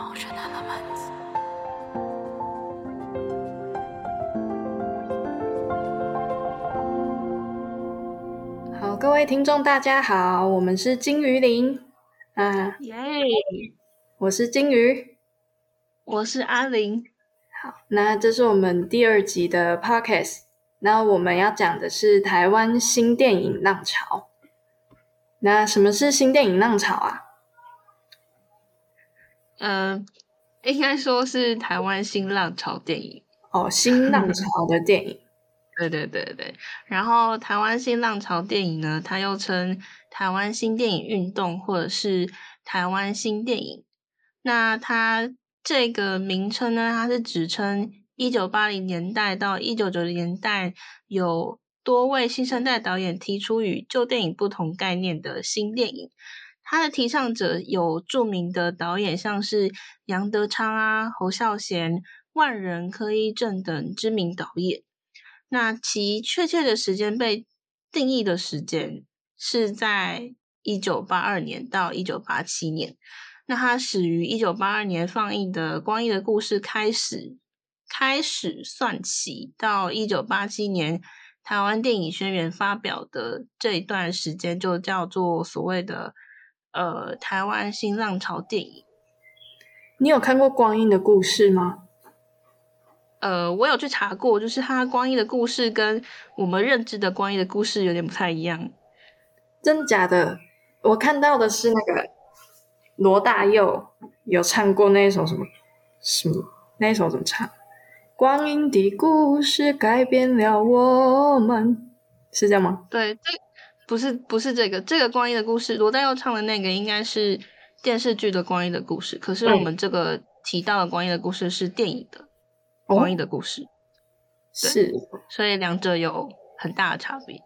好，各位听众，大家好，我们是金鱼林啊，耶！我是金鱼。我是阿玲。好，那这是我们第二集的 podcast。那我们要讲的是台湾新电影浪潮。那什么是新电影浪潮啊？嗯、应该说是台湾新浪潮电影。哦，新浪潮的电影。对对对对。然后台湾新浪潮电影呢，它又称台湾新电影运动，或者是台湾新电影。那它这个名称呢，它是指称一九八零年代到一九九零年代有多位新生代导演提出与旧电影不同概念的新电影。它的提倡者有著名的导演，像是杨德昌啊、侯孝贤、万人、柯一正等知名导演。那其确切的时间被定义的时间是在一九八二年到一九八七年。那它始于一九八二年放映的《光阴的故事》开始开始算起，到一九八七年台湾电影宣言发表的这一段时间，就叫做所谓的呃台湾新浪潮电影。你有看过《光阴的故事》吗？呃，我有去查过，就是它光阴的故事跟我们认知的光阴的故事有点不太一样。真的假的？我看到的是那个罗大佑有唱过那一首什么什么那一首怎么唱？光阴的故事改变了我们，是这样吗？对，这不是不是这个这个光阴的故事，罗大佑唱的那个应该是电视剧的光阴的故事，可是我们这个提到的光阴的故事是电影的光阴的故事，是，所以两者有很大的差别。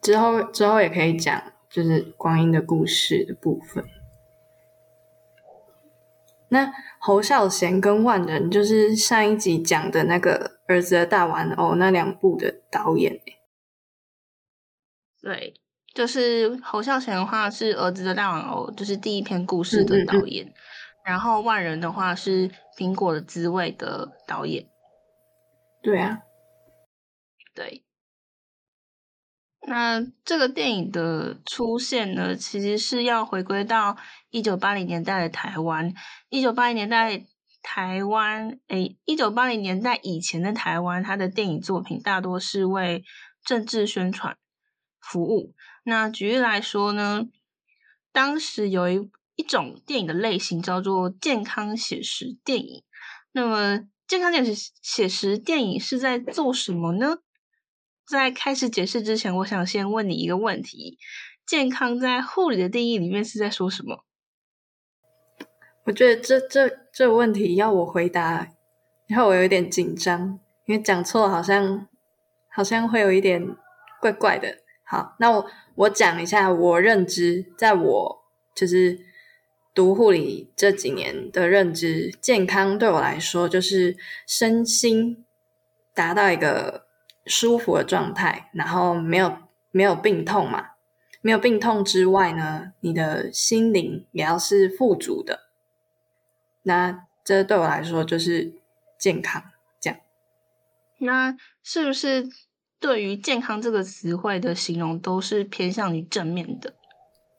之后之后也可以讲，就是光阴的故事的部分。那侯孝贤跟万人就是上一集讲的那个儿子的大玩偶那两部的导演欸对，就是侯孝贤的话是儿子的大玩偶，就是第一篇故事的导演，然后万人的话是苹果的滋味的导演。对啊，对。那这个电影的出现呢，其实是要回归到一九八零年代的台湾。一九八零年代台湾，诶，一九八零年代以前的台湾，它的电影作品大多是为政治宣传服务。那举例来说呢，当时有一一种电影的类型叫做健康写实电影。那么，健康写实写实电影是在做什么呢？在开始解释之前，我想先问你一个问题：健康在护理的定义里面是在说什么？我觉得这这这个问题要我回答，然后我有点紧张，因为讲错好像好像会有一点怪怪的。好，那我我讲一下我认知，在我就是读护理这几年的认知，健康对我来说就是身心达到一个舒服的状态，然后没有没有病痛嘛，没有病痛之外呢，你的心灵也要是富足的。那这对我来说就是健康，这样。那是不是对于健康这个词汇的形容都是偏向于正面的？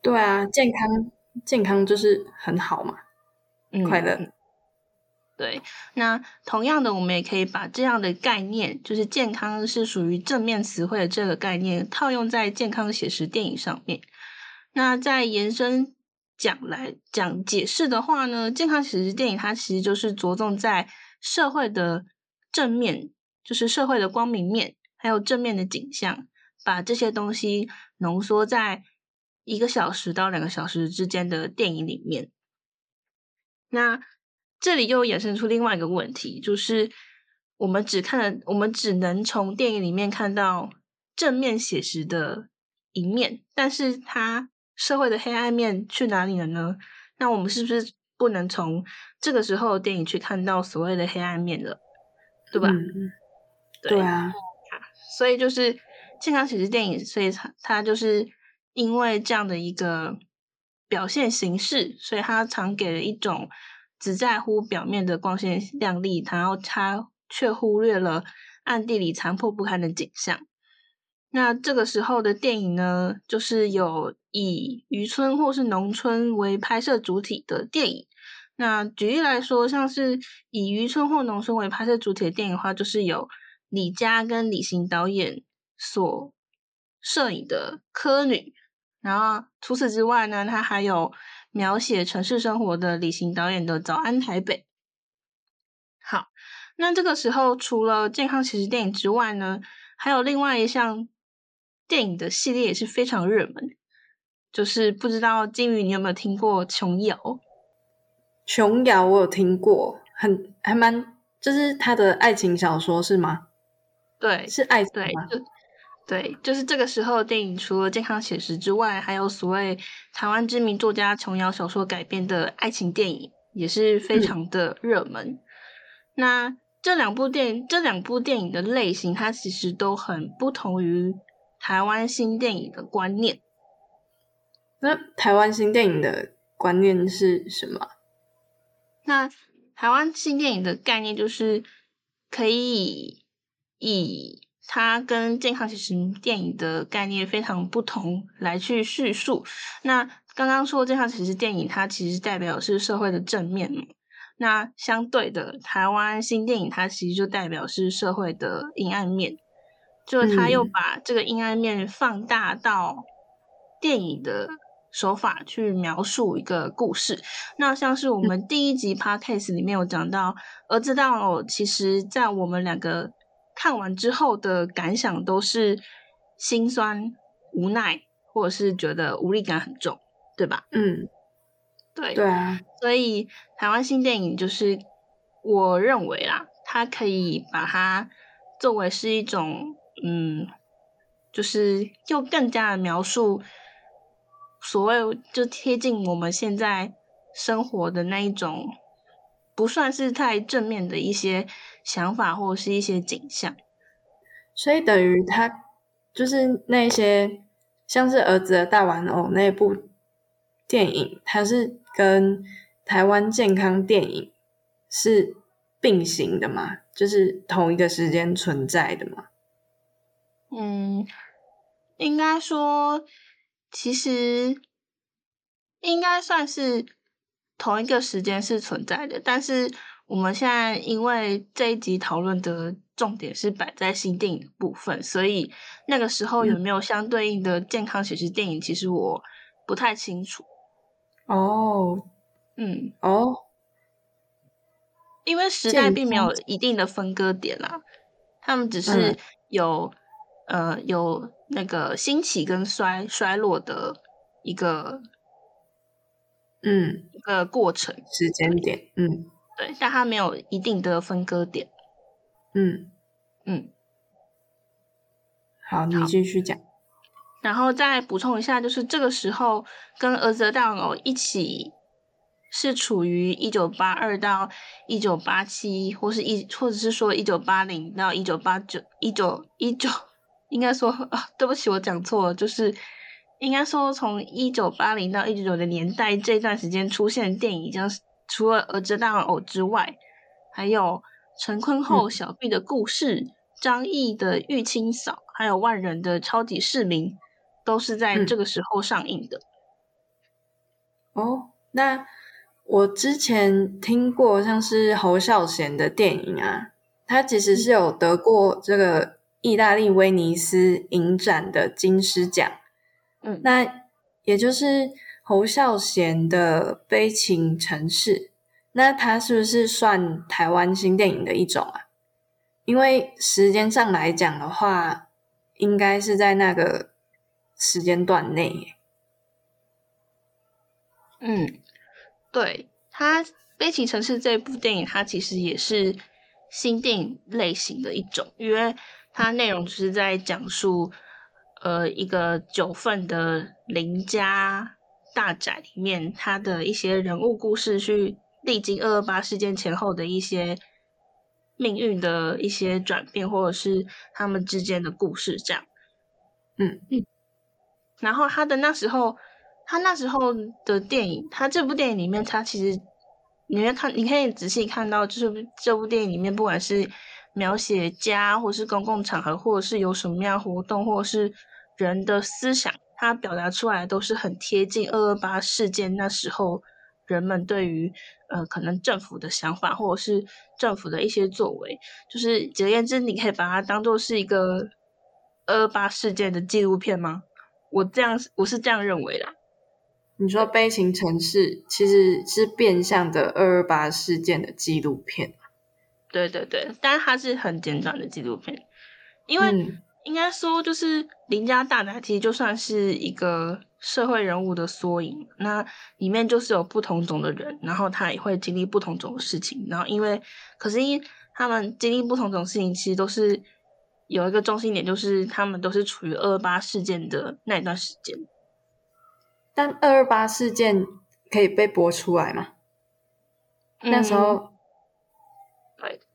对啊，健康健康就是很好嘛，嗯，快乐。嗯对，那同样的，我们也可以把这样的概念，就是健康是属于正面词汇的这个概念，套用在健康写实电影上面。那再延伸讲来讲解释的话呢，健康写实电影它其实就是着重在社会的正面，就是社会的光明面，还有正面的景象，把这些东西浓缩在一个小时到两个小时之间的电影里面。那这里又衍生出另外一个问题，就是我们只看了，我们只能从电影里面看到正面写实的一面，但是它社会的黑暗面去哪里了呢？那我们是不是不能从这个时候的电影去看到所谓的黑暗面了？对吧？嗯，对啊，所以就是健康写实电影，所以它它就是因为这样的一个表现形式，所以它常给了一种只在乎表面的光鲜亮丽，然后它却忽略了暗地里残破不堪的景象。那这个时候的电影呢，就是有以渔村或是农村为拍摄主体的电影。那举例来说，像是以渔村或农村为拍摄主体的电影的话，就是有李佳跟李行导演所摄影的《科女》。然后除此之外呢，他还有描写城市生活的李行导演的《早安台北》。好，那这个时候除了健康其实电影之外呢，还有另外一项。电影的系列也是非常热门，就是不知道金鱼你有没有听过琼瑶？琼瑶我有听过，很还蛮，就是他的爱情小说是吗？对，是爱对，就对，就是这个时候电影除了健康写实之外，还有所谓台湾知名作家琼瑶小说改编的爱情电影，也是非常的热门。那这两部电影，这两部电影的类型，它其实都很不同于。台湾新电影的观念，那台湾新电影的观念是什么？那台湾新电影的概念就是可以以它跟健康其实电影的概念非常不同来去叙述。那刚刚说健康其实电影，它其实代表是社会的正面嘛。那相对的，台湾新电影它其实就代表是社会的阴暗面。就是他又把这个阴暗面放大到电影的手法去描述一个故事。那像是我们第一集 podcast 里面有讲到，儿子大王其实在我们两个看完之后的感想都是心酸、无奈，或者是觉得无力感很重，对吧？嗯，对，对啊。所以台湾新电影就是我认为啦，它可以把它作为是一种。嗯，就是又更加的描述所谓就贴近我们现在生活的那一种，不算是太正面的一些想法或者是一些景象。所以等于他就是那些像是儿子的大玩偶那部电影，它是跟台湾健康电影是并行的嘛？就是同一个时间存在的嘛？嗯，应该说，其实应该算是同一个时间是存在的，但是我们现在因为这一集讨论的重点是摆在新电影的部分，所以那个时候有没有相对应的健康写实电影，其实我不太清楚。哦，嗯，哦，因为时代并没有一定的分割点啦，他们只是有。呃，有那个兴起跟衰衰落的一个，嗯，一个过程。时间点，嗯，对，但它没有一定的分割点，嗯。嗯，好，你继续讲，然后再补充一下，就是这个时候跟儿子的大玩偶一起是处于一九八二到一九八七，或是一或者是说一九八零到一九八九一九一九。应该说啊，对不起，我讲错了，就是应该说从一九八零到一九九的年代这段时间出现的电影，像是除了《儿子大玩偶》之外，还有陈坤厚小毕的故事、张译的《玉清嫂》，还有万人的《超级市民》，都是在这个时候上映的。哦，那我之前听过像是侯孝贤的电影啊，他其实是有得过这个。意大利威尼斯影展的金狮奖，嗯，那也就是侯孝贤的《悲情城市》，那它是不是算台湾新电影的一种啊？因为时间上来讲的话，应该是在那个时间段内。嗯，对，它《悲情城市》这部电影，它其实也是新电影类型的一种，因为。它内容就是在讲述，呃，一个九份的邻家大宅里面，他的一些人物故事，去历经二二八事件前后的一些命运的一些转变，或者是他们之间的故事，这样。嗯嗯。然后他的那时候，他那时候的电影，他这部电影里面，他其实你会看，你可以仔细看到，就是这部电影里面，不管是描写家，或是公共场合，或者是有什么样活动，或者是人的思想，它表达出来都是很贴近二二八事件那时候人们对于呃可能政府的想法，或者是政府的一些作为。就是简而言之，你可以把它当做是一个二二八事件的纪录片吗？我这样我是这样认为的。你说《悲情城市》其实是变相的二二八事件的纪录片，对对对，但是它是很简短的纪录片，因为应该说就是邻家大奶其实就算是一个社会人物的缩影，那里面就是有不同种的人，然后他也会经历不同种的事情，然后因为可是因他们经历不同种事情，其实都是有一个中心点，就是他们都是处于二二八事件的那一段时间。但二二八事件可以被播出来吗？那时候，对，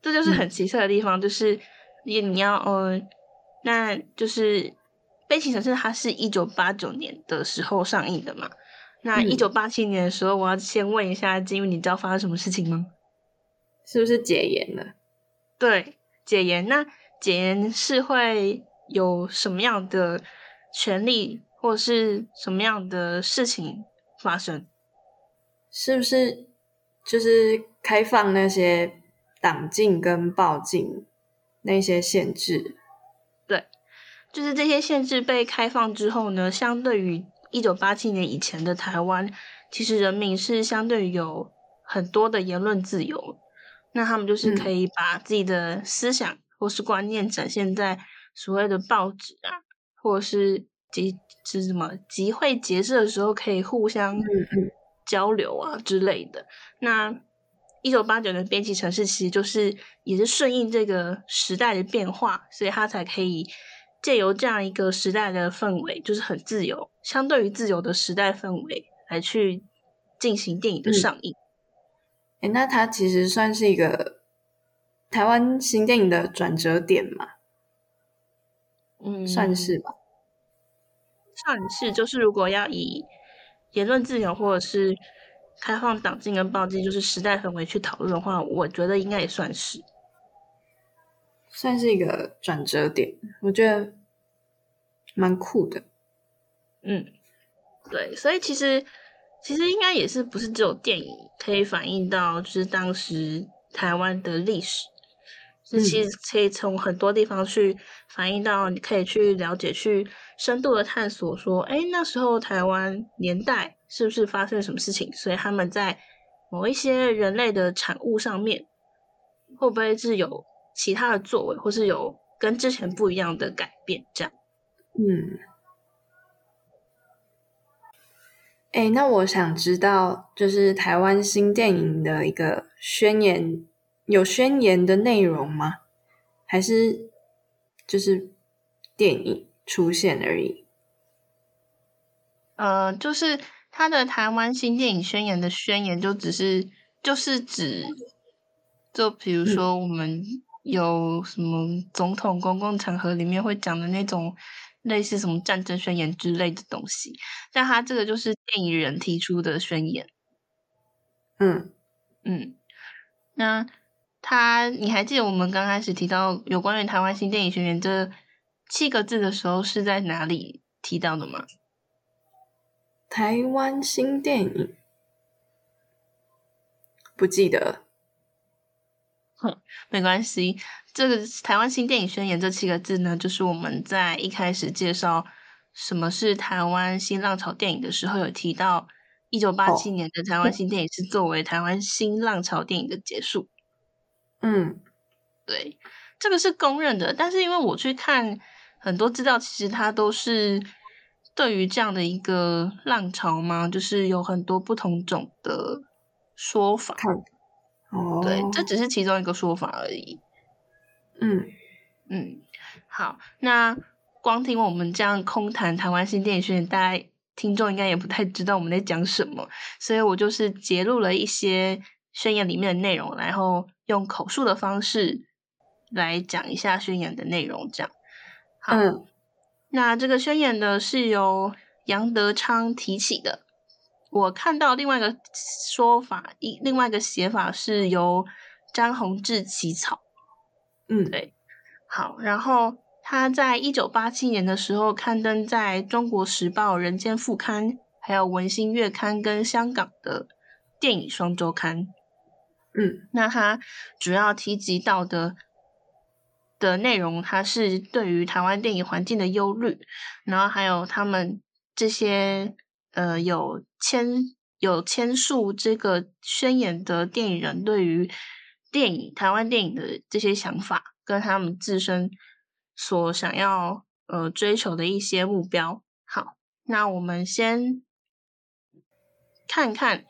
这就是很奇特的地方，就是你你要呃，那就是《悲情城市》它是一九八九年的时候上映的嘛？那一九八七年的时候，我要先问一下金玉，你知道发生什么事情吗？是不是解严了？对，解严。那解严是会有什么样的权利？或者是什么样的事情发生？是不是就是开放那些党禁跟报禁那些限制？对，就是这些限制被开放之后呢，相对于一九八七年以前的台湾，其实人民是相对于有很多的言论自由，那他们就是可以把自己的思想或是观念展现在所谓的报纸啊，或者是。集是什么集会结社的时候可以互相交流啊之类的。那一九八九年编辑城市其实就是也是顺应这个时代的变化，所以他才可以借由这样一个时代的氛围，就是很自由，相对于自由的时代氛围来去进行电影的上映。哎，那它其实算是一个台湾新电影的转折点嘛？嗯，算是吧。算是，就是如果要以言论自由或者是开放党禁跟暴禁，就是时代氛围去讨论的话，我觉得应该也算是，算是一个转折点。我觉得蛮酷的。嗯，对，所以其实其实应该也是不是只有电影可以反映到，就是当时台湾的历史。这其实可以从很多地方去反映到，你可以去了解、去深度的探索，说，哎，那时候台湾年代是不是发生了什么事情？所以他们在某一些人类的产物上面，会不会是有其他的作为，或是有跟之前不一样的改变？这样，嗯，哎，那我想知道，就是台湾新电影的一个宣言。有宣言的内容吗？还是就是电影出现而已？呃，就是他的台湾新电影宣言的宣言，就只是就是指，就比如说我们有什么总统公共场合里面会讲的那种类似什么战争宣言之类的东西，但他这个就是电影人提出的宣言。嗯嗯，那。他，你还记得我们刚开始提到有关于台湾新电影宣言这七个字的时候是在哪里提到的吗？台湾新电影不记得。哼，没关系。这个台湾新电影宣言这七个字呢，就是我们在一开始介绍什么是台湾新浪潮电影的时候有提到，一九八七年的台湾新电影是作为台湾新浪潮电影的结束。嗯，对，这个是公认的。但是因为我去看很多资料，其实它都是对于这样的一个浪潮嘛，就是有很多不同种的说法。哦，对，这只是其中一个说法而已。嗯嗯，好，那光听我们这样空谈台湾新电影宣言，大家听众应该也不太知道我们在讲什么，所以我就是揭露了一些。宣言里面的内容，然后用口述的方式来讲一下宣言的内容，这样。好，那这个宣言呢是由杨德昌提起的。我看到另外一个说法，一另外一个写法是由张宏志起草。嗯，对，好，然后他在一九八七年的时候刊登在中国时报、人间副刊，还有文心月刊跟香港的电影双周刊。嗯，那他主要提及到的的内容，它是对于台湾电影环境的忧虑，然后还有他们这些呃有签有签署这个宣言的电影人对于电影台湾电影的这些想法，跟他们自身所想要呃追求的一些目标。好，那我们先看看。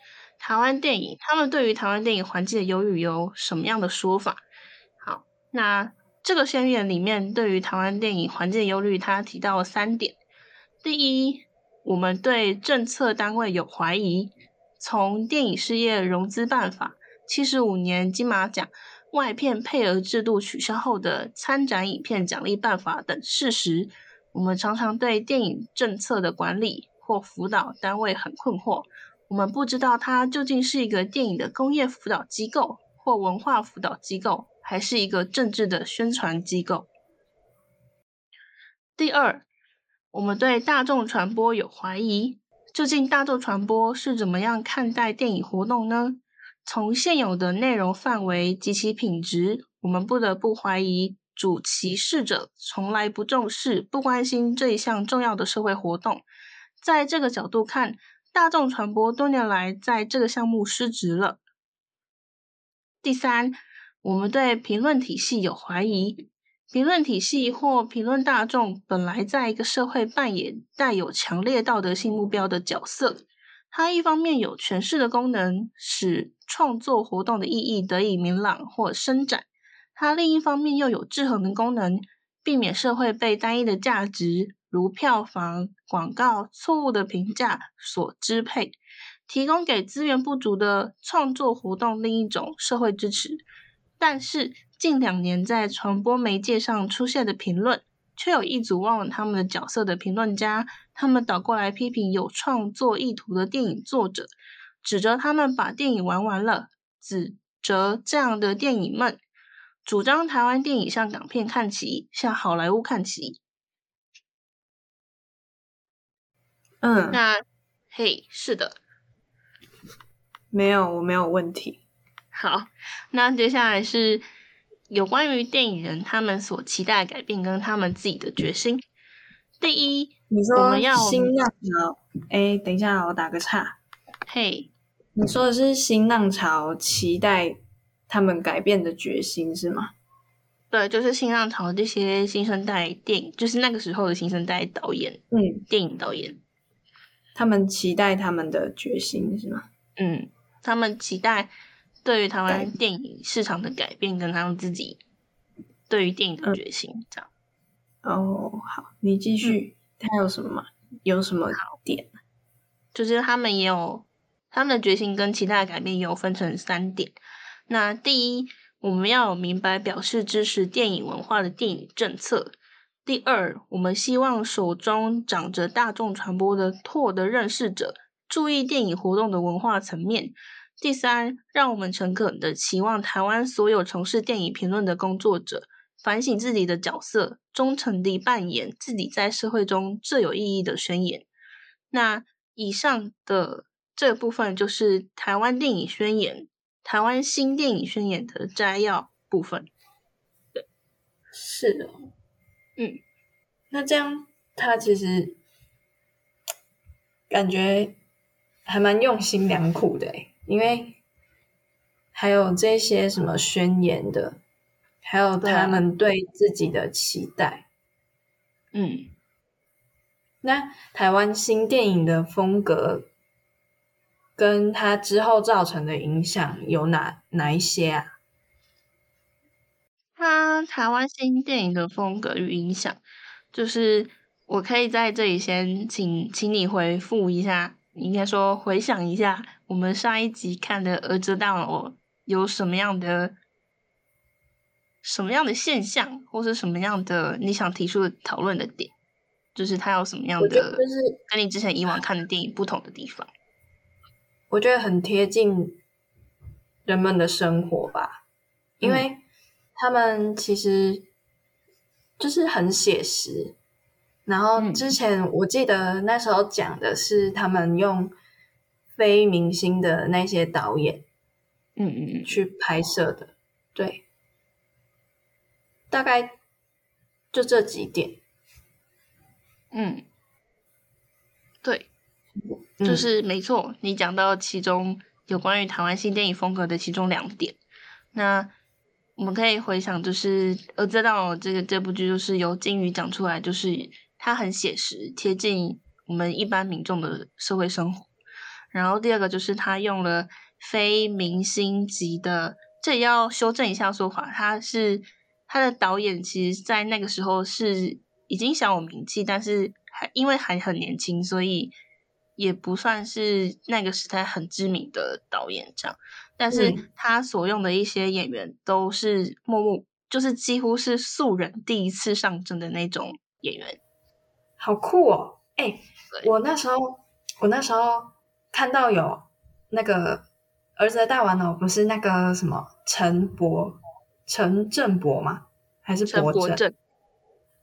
台湾电影，他们对于台湾电影环境的忧虑有什么样的说法？好，那这个宣言里面对于台湾电影环境忧虑，他提到了三点。第一，我们对政策单位有怀疑，从电影事业融资办法、七十五年金马奖外片配额制度取消后的参展影片奖励办法等事实，我们常常对电影政策的管理或辅导单位很困惑。我们不知道它究竟是一个电影的工业辅导机构，或文化辅导机构，还是一个政治的宣传机构。第二，我们对大众传播有怀疑，究竟大众传播是怎么样看待电影活动呢？从现有的内容范围及其品质，我们不得不怀疑主歧视者从来不重视、不关心这一项重要的社会活动。在这个角度看。大众传播多年来在这个项目失职了。第三，我们对评论体系有怀疑。评论体系或评论大众本来在一个社会扮演带有强烈道德性目标的角色。它一方面有诠释的功能，使创作活动的意义得以明朗或伸展；它另一方面又有制衡的功能，避免社会被单一的价值。如票房、广告、错误的评价所支配，提供给资源不足的创作活动另一种社会支持。但是近两年在传播媒介上出现的评论，却有一组忘了他们的角色的评论家，他们倒过来批评有创作意图的电影作者，指责他们把电影玩完了，指责这样的电影们主张台湾电影向港片看齐，向好莱坞看齐。嗯，那嘿，是的，没有，我没有问题。好，那接下来是有关于电影人他们所期待改变跟他们自己的决心。第一，你说要新浪潮？哎，等一下，我打个岔。嘿，你说的是新浪潮期待他们改变的决心是吗？对，就是新浪潮这些新生代电影，就是那个时候的新生代导演，嗯，电影导演。他们期待他们的决心是吗？嗯，他们期待对于台湾电影市场的改变，跟他们自己对于电影的决心，这样。哦，好，你继续。他有什么？有什么点？就是他们也有他们的决心跟其他的改变，有分成三点。那第一，我们要有明白表示支持电影文化的电影政策。第二，我们希望手中掌着大众传播的拓的认识者注意电影活动的文化层面。第三，让我们诚恳的期望台湾所有从事电影评论的工作者反省自己的角色，忠诚地扮演自己在社会中最有意义的宣言。那以上的这部分就是台湾电影宣言、台湾新电影宣言的摘要部分。对，是的。嗯，那这样他其实感觉还蛮用心良苦的因为还有这些什么宣言的，还有他们对自己的期待。嗯，那台湾新电影的风格跟他之后造成的影响有哪哪一些啊？他台湾新电影的风格与影响，就是我可以在这里先请请你回复一下，应该说回想一下我们上一集看的《儿子大王》有什么样的什么样的现象，或是什么样的你想提出的讨论的点，就是它有什么样的，就是跟你之前以往看的电影不同的地方。我觉得很贴近人们的生活吧，因为他们其实就是很写实。然后之前我记得那时候讲的是他们用非明星的那些导演，嗯嗯嗯，去拍摄的，对，大概就这几点，嗯，对，就是没错，你讲到其中有关于台湾新电影风格的其中两点，那我们可以回想，就是呃，知道这个这部剧就是由金鱼讲出来，就是。它很写实，贴近我们一般民众的社会生活。然后第二个就是他用了非明星级的，这也要修正一下说法。他是他的导演，其实在那个时候是已经小有名气，但是还因为还很年轻，所以也不算是那个时代很知名的导演这样。但是他所用的一些演员都是默默，就是几乎是素人第一次上阵的那种演员。好酷哦！哎，我那时候我那时候看到有那个儿子的大玩偶，不是那个什么陈博陈正博吗？还是博正？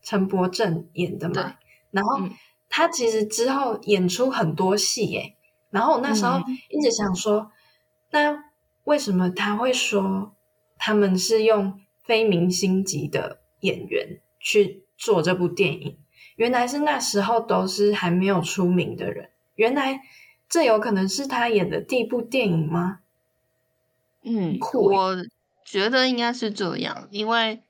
陈博正演的嘛。然后他其实之后演出很多戏，哎，然后我那时候一直想说，那为什么他会说他们是用非明星级的演员去做这部电影？原来是那时候都是还没有出名的人，原来这有可能是他演的第一部电影吗？嗯，我觉得应该是这样，因为，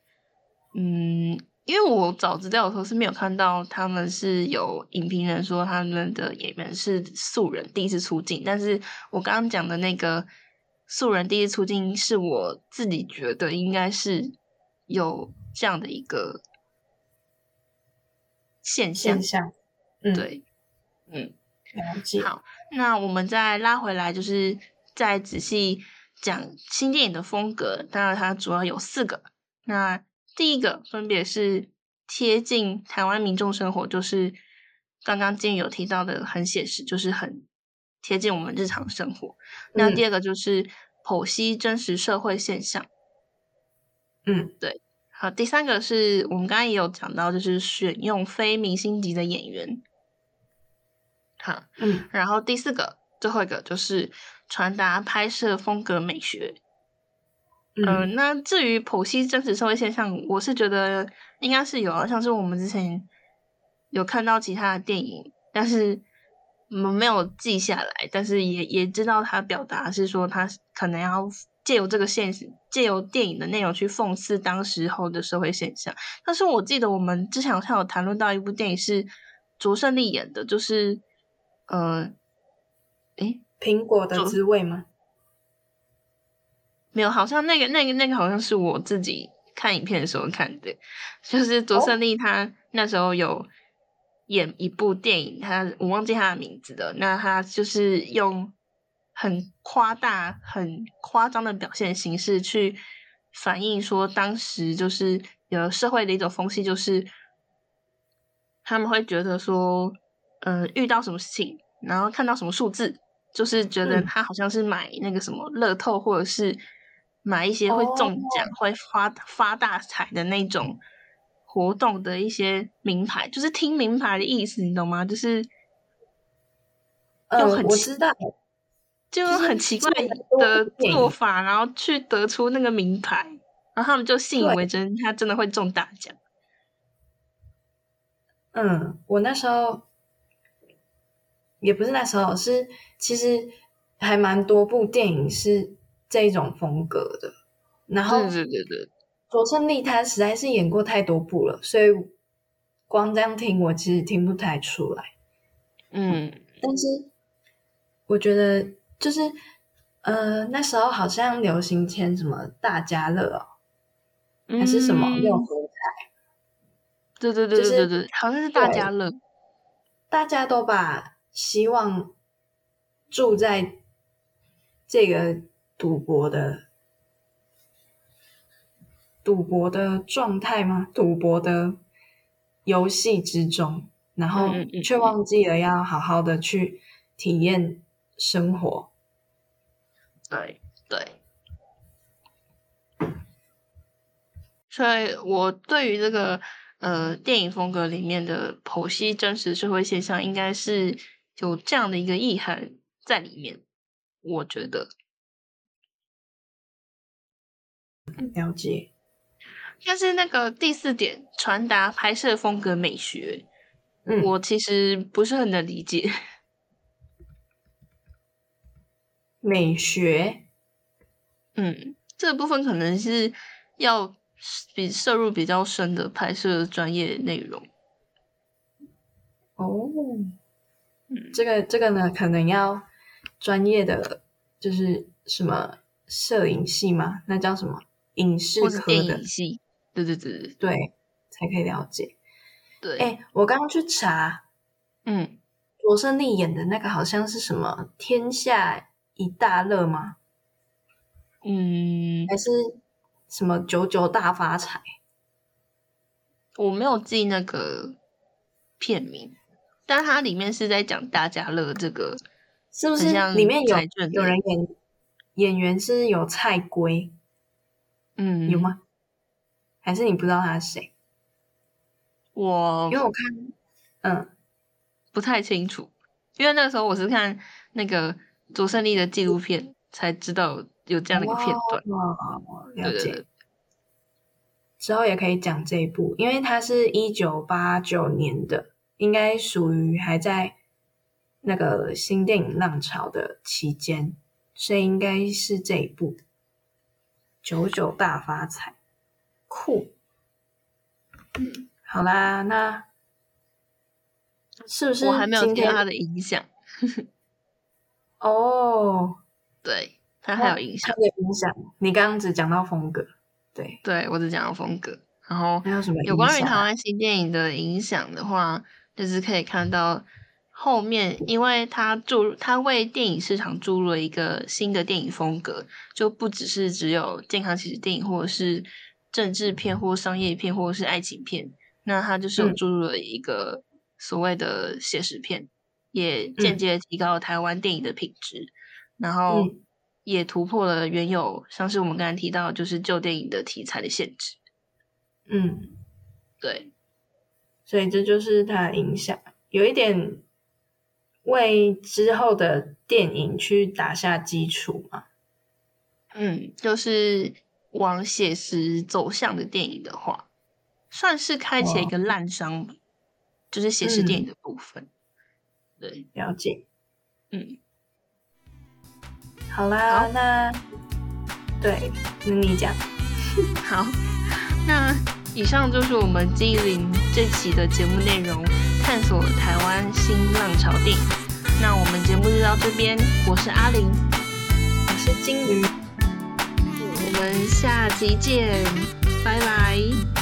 嗯，因为我找资料的时候是没有看到他们是有影评人说他们的演员是素人第一次出镜，但是我刚刚讲的那个素人第一次出镜，是我自己觉得应该是有这样的一个。现象，对，嗯，好，那我们再拉回来，就是再仔细讲新电影的风格。当然，它主要有四个。那第一个分别是贴近台湾民众生活，就是刚刚金有提到的，很写实，就是很贴近我们日常生活。那第二个就是剖析真实社会现象。嗯，对。好，第三个是我们刚刚也有讲到，就是选用非明星级的演员。好，嗯，然后第四个，最后一个就是传达拍摄风格美学。嗯，那至于剖析真实社会现象，我是觉得应该是有啊，像是我们之前有看到其他的电影，但是我们没有记下来，但是也也知道他表达是说他可能要。借由这个现实，借由电影的内容去讽刺当时候的社会现象。但是我记得我们之前好像有谈论到一部电影是卓胜利演的，就是呃，诶，苹果的滋味吗？没有，好像那个那个那个好像是我自己看影片的时候看的，就是卓胜利他那时候有演一部电影，他我忘记他的名字了。那他就是用。很夸大、很夸张的表现形式，去反映说当时就是有社会的一种风气，就是他们会觉得说，呃，遇到什么事情，然后看到什么数字，就是觉得他好像是买那个什么乐透，或者是买一些会中奖、会发发大财的那种活动的一些名牌，就是听名牌的意思，你懂吗？就是，呃，我知道。就很奇怪的做法，然后去得出那个名牌，然后他们就信以为真，他真的会中大奖。嗯，我那时候也不是那时候，是其实还蛮多部电影是这种风格的。然后，对对对，卓胜利他实在是演过太多部了，所以光这样听我其实听不太出来。嗯，但是我觉得。就是，呃，那时候好像流行签什么大家乐哦，还是什么六合彩？对对对对对对，好像是大家乐。大家都把希望住在这个赌博的赌博的状态吗？赌博的游戏之中，然后却忘记了要好好的去体验生活。对对。所以我对于这个呃电影风格里面的剖析真实社会现象，应该是有这样的一个意涵在里面。我觉得，了解。但是那个第四点，传达拍摄风格美学，嗯，我其实不是很能理解。美学，嗯，这部分可能是要比摄入比较深的拍摄专业内容。哦，嗯，这个这个呢，可能要专业的，就是什么摄影系吗？那叫什么影视科的系？对对对对对，才可以了解。对，哎，我刚刚去查，嗯，罗胜利演的那个好像是什么《天下一大乐》吗？嗯，还是什么“九九大发财”？我没有记那个片名，但它里面是在讲大家乐这个，是不是？里面有有人演演员是有蔡圭，嗯，有吗？还是你不知道他是谁？我因为我看，嗯，不太清楚，因为那个时候我是看那个卓胜利的纪录片才知道有这样的一个片段。了解。之后也可以讲这一部，因为它是一九八九年的，应该属于还在那个新电影浪潮的期间，所以应该是这一部《九九大发财》。酷，嗯，好啦，那是不是我还没有听他的影响？哦，对他还有影响，他的影响。你刚刚只讲到风格，对，对我只讲到风格。然后还有什么？有关于台湾新电影的影响的话，就是可以看到后面，因为他注他为电影市场注入了一个新的电影风格，就不只是只有健康喜剧电影，或者是。政治片或商业片或者是爱情片，那它就是有注入了一个所谓的写实片，也间接提高了台湾电影的品质，然后也突破了原有像是我们刚才提到就是旧电影的题材的限制。嗯，对，所以这就是它的影响，有一点为之后的电影去打下基础嘛。嗯，就是。往写实走向的电影的话，算是开启一个烂商，就是写实电影的部分。对，了解。嗯，好啦，那对，那你讲。好，那以上就是我们金灵这期的节目内容，探索台湾新浪潮电影。那我们节目就到这边，我是阿玲，我是金鱼。我们下期见，拜拜。